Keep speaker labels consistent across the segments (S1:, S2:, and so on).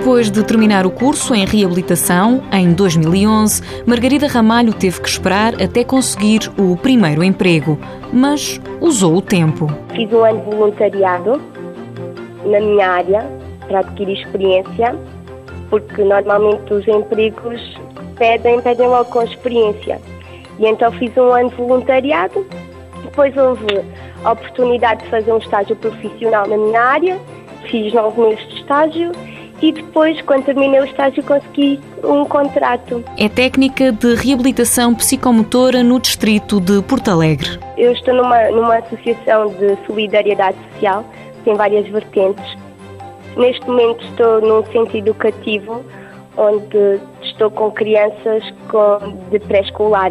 S1: Depois de terminar o curso em reabilitação, em 2011, Margarida Ramalho teve que esperar até conseguir o primeiro emprego, mas usou o tempo.
S2: Fiz um ano de voluntariado na minha área para adquirir experiência, porque normalmente os empregos pedem, pedem logo com experiência. E então fiz um ano de voluntariado, depois houve a oportunidade de fazer um estágio profissional na minha área, fiz nove meses de estágio e depois, quando terminei o estágio, consegui um contrato.
S1: É técnica de reabilitação psicomotora no distrito de Porto Alegre.
S2: Eu estou numa, numa associação de solidariedade social, tem várias vertentes. Neste momento estou num centro educativo onde estou com crianças com, de pré-escolar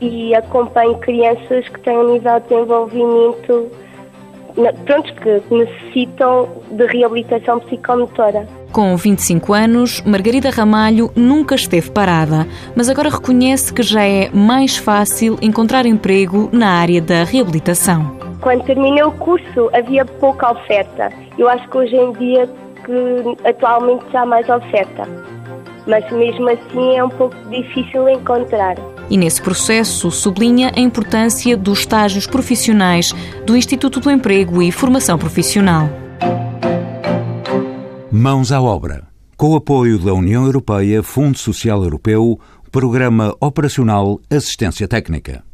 S2: e acompanho crianças que têm um nível de desenvolvimento pronto, que necessitam de reabilitação psicomotora.
S1: Com 25 anos, Margarida Ramalho nunca esteve parada, mas agora reconhece que já é mais fácil encontrar emprego na área da reabilitação.
S2: Quando terminei o curso havia pouca oferta. Eu acho que hoje em dia que atualmente já há mais oferta. Mas mesmo assim é um pouco difícil encontrar
S1: e, nesse processo, sublinha a importância dos estágios profissionais do Instituto do Emprego e Formação Profissional.
S3: Mãos à obra. Com o apoio da União Europeia, Fundo Social Europeu, Programa Operacional Assistência Técnica.